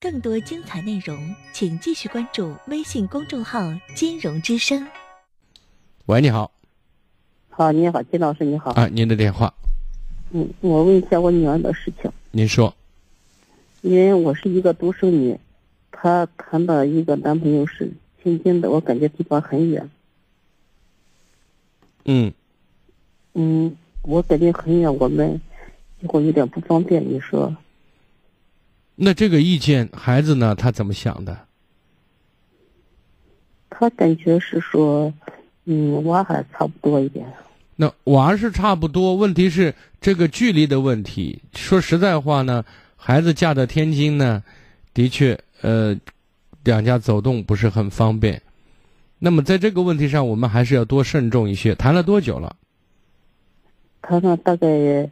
更多精彩内容，请继续关注微信公众号“金融之声”。喂，你好。好，你好，金老师，你好。啊，您的电话。嗯，我问一下我女儿的事情。您说。因为我是一个独生女，她谈的一个男朋友是天津的，我感觉地方很远。嗯。嗯，我感觉很远，我们以后有点不方便。你说？那这个意见，孩子呢？他怎么想的？他感觉是说，嗯，娃还差不多一点。那娃是差不多，问题是这个距离的问题。说实在话呢，孩子嫁到天津呢，的确，呃，两家走动不是很方便。那么在这个问题上，我们还是要多慎重一些。谈了多久了？谈了大概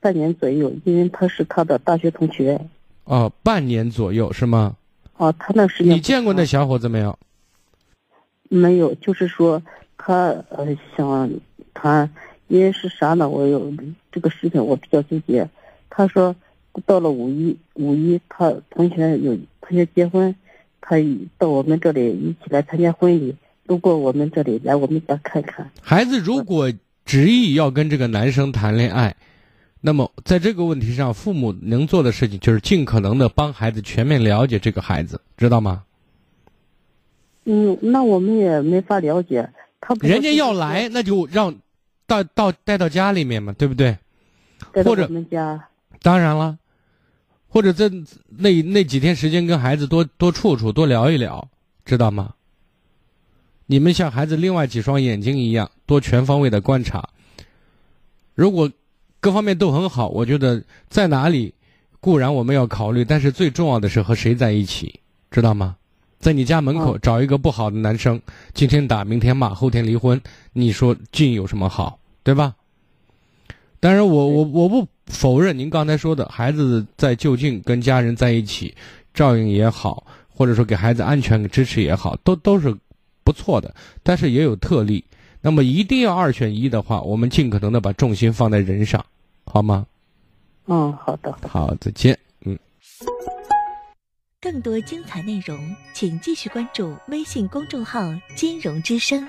半年左右，因为他是他的大学同学。哦，半年左右是吗？哦，他那时间你见过那小伙子没有？没有，就是说他呃想谈，因为是啥呢？我有这个事情，我比较纠结。他说到了五一，五一他同学有同学结婚，他到我们这里一起来参加婚礼，路过我们这里来我们家看看。孩子如果执意要跟这个男生谈恋爱。那么，在这个问题上，父母能做的事情就是尽可能的帮孩子全面了解这个孩子，知道吗？嗯，那我们也没法了解他。人家要来，那就让到到带到家里面嘛，对不对？或者我们家。当然了，或者在那那几天时间跟孩子多多处处，多聊一聊，知道吗？你们像孩子另外几双眼睛一样，多全方位的观察。如果。各方面都很好，我觉得在哪里固然我们要考虑，但是最重要的是和谁在一起，知道吗？在你家门口找一个不好的男生，今天打，明天骂，后天离婚，你说近有什么好，对吧？当然，我我我不否认您刚才说的，孩子在就近跟家人在一起，照应也好，或者说给孩子安全支持也好，都都是不错的，但是也有特例。那么一定要二选一的话，我们尽可能的把重心放在人上。好吗？嗯，好的。好，再见。嗯。更多精彩内容，请继续关注微信公众号“金融之声”。